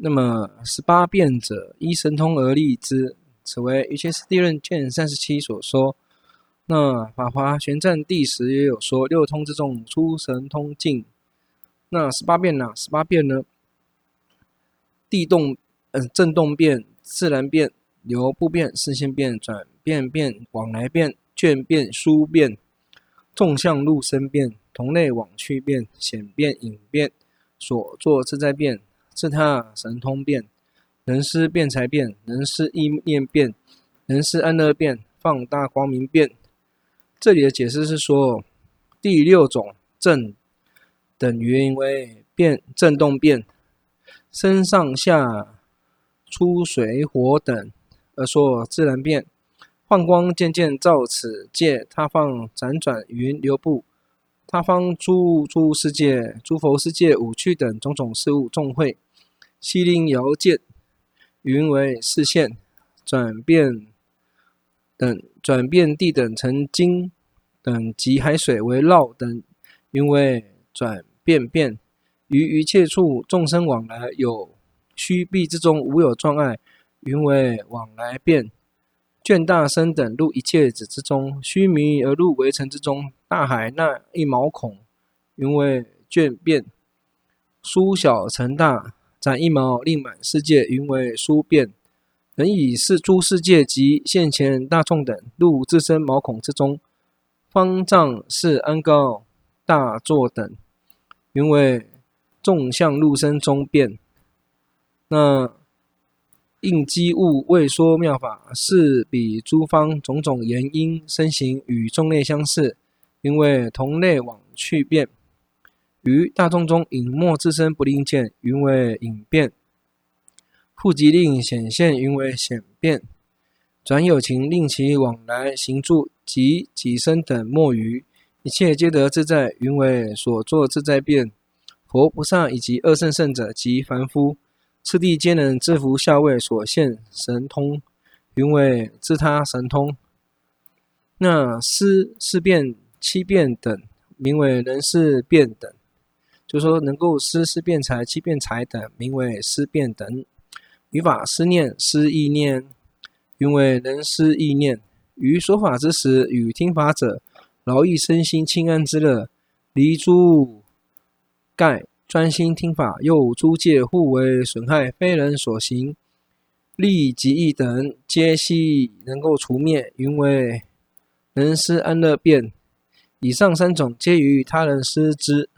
那么十八变者，依神通而立之，此为瑜伽师地论卷三十七所说。那法华玄赞第十也有说，六通之中出神通境。那十八变哪？十八变呢？地动，嗯、呃，震动变、自然变、流不变、视线变、转变变、往来变、卷变、殊变、纵向入生变、同类往去变、显变、隐变、所作自在变。是他神通变，能施辩才变，能施意念变，能施安乐变，放大光明变。这里的解释是说，第六种震等于为变震动变，身上下出水火等，而说自然变，幻光渐渐照此界他方辗转云流布，他方诸诸世界诸佛世界五趣等种种事物众会。悉令遥见，云为视线；转变等转变地等成金等及海水为涝等，云为转变变。于一切处众生往来有虚壁之中无有障碍，云为往来变。卷大生等入一切子之中，须弥而入围城之中，大海那一毛孔，云为卷变。殊小成大。展一毛，令满世界，云为殊变。能以是诸世界及现前大众等入自身毛孔之中，方丈是安高大座等，云为众相入身中变。那应机物未说妙法，是彼诸方种种言因身形与众类相似，云为同类往去变。于大众中隐没自身不令见，云为隐变；复即令显现，云为显变；转有情令其往来行住及己身等莫余，一切皆得自在，云为所作自在变。佛菩萨以及二圣圣者及凡夫，次第皆能制服下位所现神通，云为自他神通。那思四变七变等，名为人事变等。就说能够施四辩才、七辩才等，名为施辩等；于法思念、施意念，云为能施意念；于说法之时与听法者，劳逸身心清安之乐，离诸盖专心听法，又诸戒互为损害，非人所行，利己义等，皆悉能够除灭，云为能施安乐辩。以上三种皆于他人施之。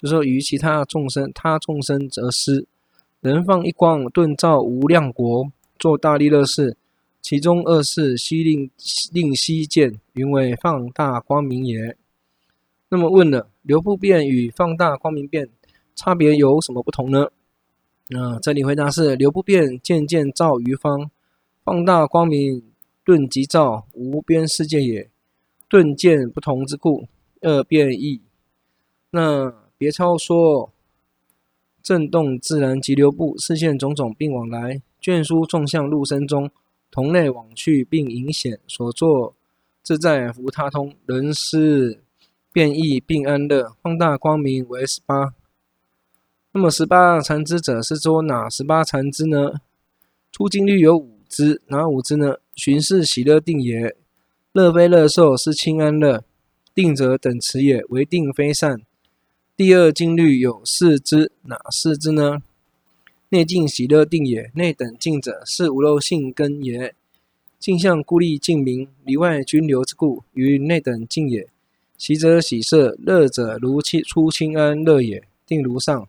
就说于其他众生，他众生则施，能放一光，顿照无量国，作大利乐事。其中二事悉令令悉见，云为放大光明也。那么问了，流布变与放大光明变差别有什么不同呢？啊，这里回答是：流布变渐渐照余方，放大光明顿即照无边世界也。顿见不同之故，二变异。那。别超说，震动自然急流布，视线种种并往来，卷书纵向入生中，同类往去并隐显，所作自在无他通，人是变异并安乐，放大光明为十八。那么十八缠支者是说哪十八缠支呢？出经律有五支，哪五支呢？寻是喜乐定也，乐非乐受是清安乐，定者等持也，为定非善。第二经律有四支，哪四支呢？内净喜乐定也，内等净者是无漏性根也。净相孤立净明，里外均流之故，于内等净也。喜者喜色，乐者如期出清安乐也，定如上。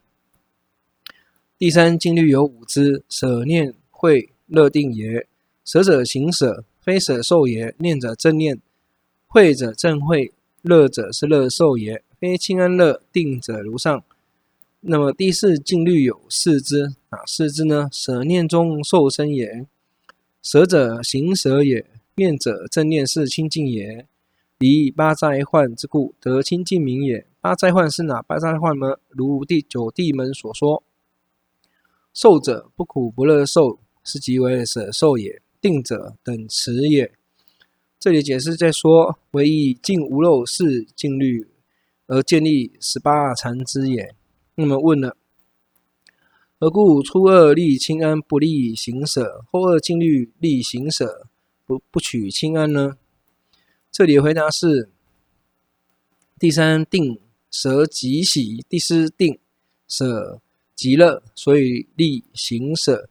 第三经律有五支，舍念慧乐定也。舍者行舍，非舍受也。念者正念，慧者正慧，乐者是乐受也。非清安乐定者如上。那么第四静虑有四支，哪四支呢？舍念中受生也，舍者行舍也，念者正念是清净也。离八灾患之故，得清净名也。八灾患是哪八灾患呢？如第九地门所说，受者不苦不乐受，是即为舍受也。定者等持也。这里解释在说，唯以净无漏是静虑。而建立十八禅之也。那么问了，何故初二立清安不利行舍，后二静虑利行舍不不取清安呢？这里的回答是：第三定舍即喜，第四定舍即乐，所以利行舍。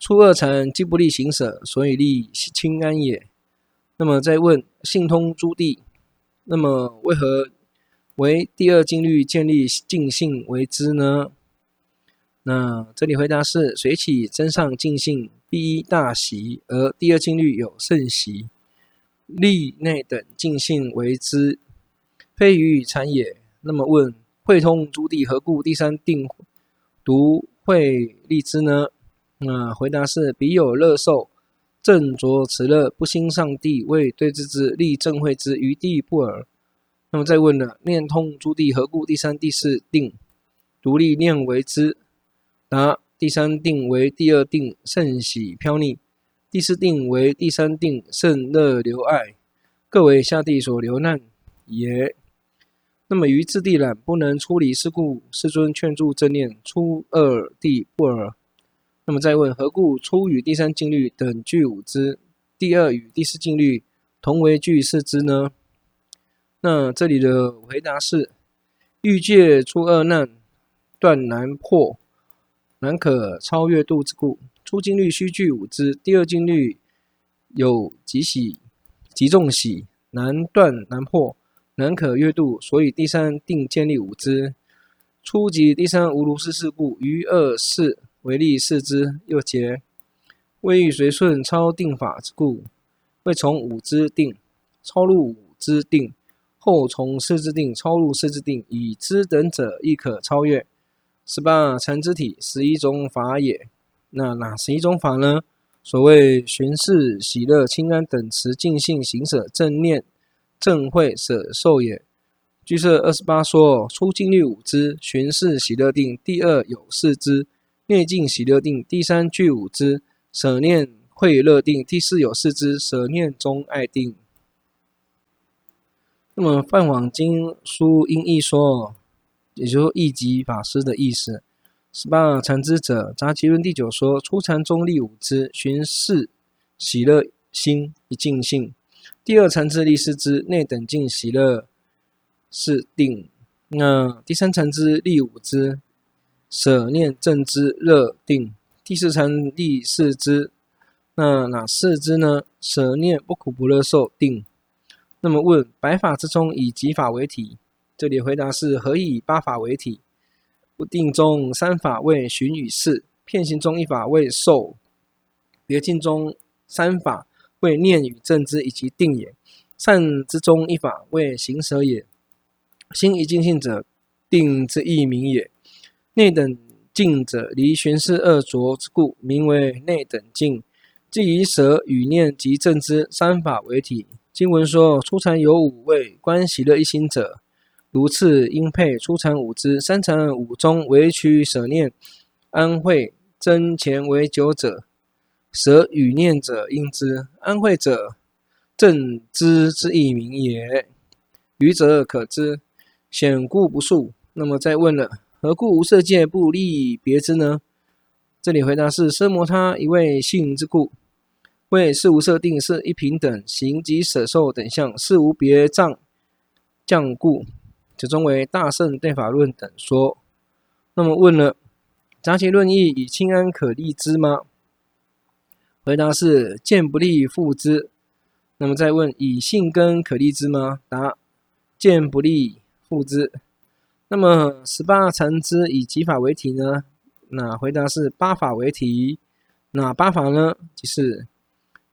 初二禅既不利行舍，所以利清安也。那么再问性通诸谛，那么为何为第二静虑建立尽性为之呢？那这里回答是：随起真上尽性，必一大喜，而第二静虑有甚喜，利内等尽性为之，非愚与禅也。那么问会通诸谛，何故第三定独会利之呢？那回答是：彼有乐受，正着此乐，不兴上谛，谓对治之，立正会之，于地不尔。那么再问了，念通诸地，何故第三、第四定独立念为之？答：第三定为第二定甚喜飘溺，第四定为第三定甚乐流爱，各为下地所流难也。那么于自地懒不能出离是故，世尊劝助正念初二地不尔。那么再问，何故初与第三静虑等具五之，第二与第四静虑同为具四之呢？那这里的回答是：欲界出二难断难破，难可超越度之故。初静虑须具五支，第二静虑有极喜、极重喜，难断难破，难可越度，所以第三定建立五支。初级第三无如是事故，于二四为立四支。又结未欲随顺超定法之故，未从五支定超入五支定。后从四字定超入四字定，以知等者亦可超越。十八禅之体，十一种法也。那哪十一种法呢？所谓寻视、喜乐、清安等持净性、行舍、正念、正慧、舍受也。俱舍二十八说：初净律五支，寻视喜乐定；第二有四支，内净喜乐定；第三具五支，舍念慧乐定；第四有四支，舍念中爱定。那么《梵网经书音译说，也就是义寂法师的意思。十八禅之者，杂集论第九说：初禅中立五支，寻视喜乐心一净性；第二禅支立四支，内等净喜乐是定；那第三禅之立五支，舍念正知乐定；第四禅立四支，那哪四支呢？舍念不苦不乐受定。那么问百法之中以几法为体？这里回答是：何以八法为体？不定中三法为寻与视，片行中一法为受，别境中三法为念与正知以及定也。善之中一法为行舍也。心一尽性者，定之异名也。内等净者，离寻视二浊之故，名为内等净。即以舍与念及正知三法为体。经文说，初禅有五位，观喜乐一心者，如次应配。初禅五支，三禅五中为取舍念安慧增前为九者，舍与念者应知。安慧者，正知之异名也。余者可知，显故不述。那么再问了，何故无色界不立别之呢？这里回答是：奢摩他一味性之故。为是无设定，是一平等行及舍受等相，是无别障降故。此中为大圣对法论等说。那么问了，杂集论义以清安可立之吗？回答是见不立复之。那么再问以信根可立之吗？答见不立复之。那么十八禅之以几法为体呢？那回答是八法为体。哪八法呢？即是。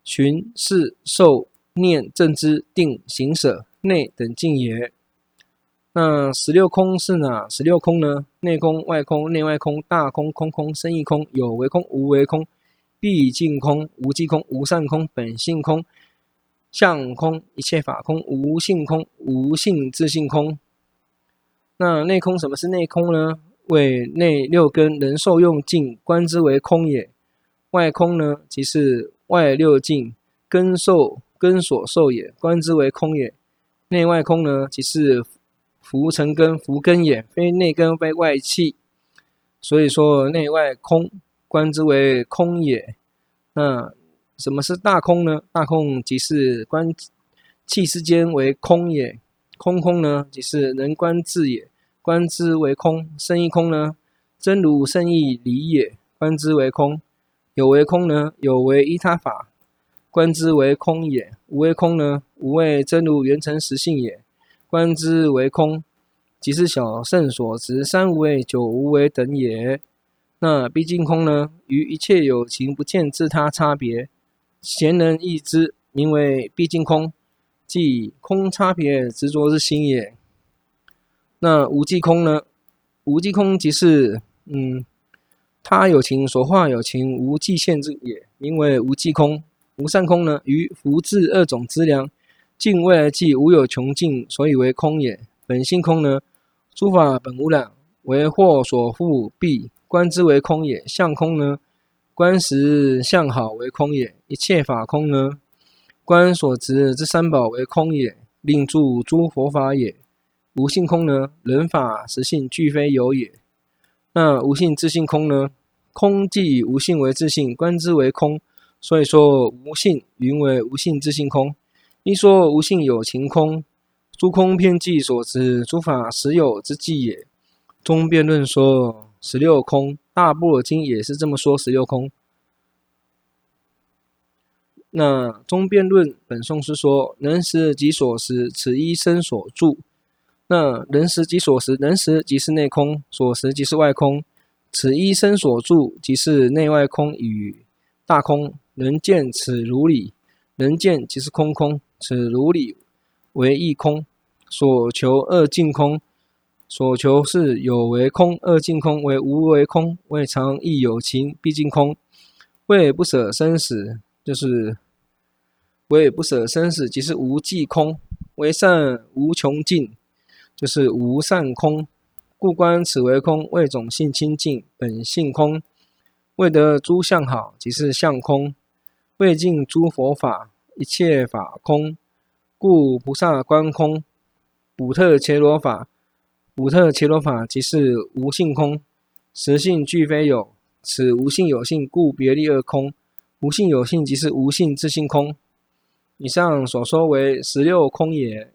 寻视受念正知定行舍内等净也。那十六空是哪十六空呢？内空、外空、内外空、大空、空空、生意空、有为空、无为空、毕竟空、无记空、无上空、本性空、相空、一切法空、无性空、无性自性空。那内空什么是内空呢？为内六根能受用尽观之为空也。外空呢，即是。外六境根受根所受也，观之为空也。内外空呢，即是浮尘根浮根也，非内根非外气。所以说内外空，观之为空也。那什么是大空呢？大空即是观气之间为空也。空空呢，即是能观智也，观之为空。胜义空呢，真如胜义理也，观之为空。有为空呢，有为依他法，观之为空也。无为空呢，无为真如圆成实性也，观之为空。即是小圣所执三无为、九无为等也。那毕竟空呢，于一切有情不见自他差别，贤人译之，名为毕竟空。即空差别执着之心也。那无记空呢？无记空即是嗯，他有情所化有情无记现之也，名为无记空。无善空呢？于福智二种资粮，尽未来际无有穷尽，所以为空也。本性空呢？诸法本无染，为惑所覆蔽，观之为空也。相空呢？观时相好为空也。一切法空呢？观所执之三宝为空也，令住诸佛法也。无性空呢？人法实性俱非有也。那无性自性空呢？空即以无性为自性，观之为空。所以说无性云为无性自性空。一说无性有情空，诸空遍计所执诸法实有之计也。中辩论说十六空，大部尔经也是这么说十六空。那中辩论本颂是说，能识即所识，此一生所住。那人识即所识，人识即是内空，所识即是外空。此一生所住，即是内外空与大空。能见此如理，能见即是空空，此如理为一空。所求二尽空，所求是有为空，二尽空为无为空，未尝亦有情，毕竟空。为不舍生死。就是为不舍生死，即是无记空；为善无穷尽，就是无善空。故观此为空，为种性清净，本性空。为得诸相好，即是相空。为尽诸佛法，一切法空。故菩萨观空，补特伽罗法，补特伽罗法即是无性空，实性俱非有。此无性有性，故别立二空。无性有性，即是无性自性空。以上所说为十六空也。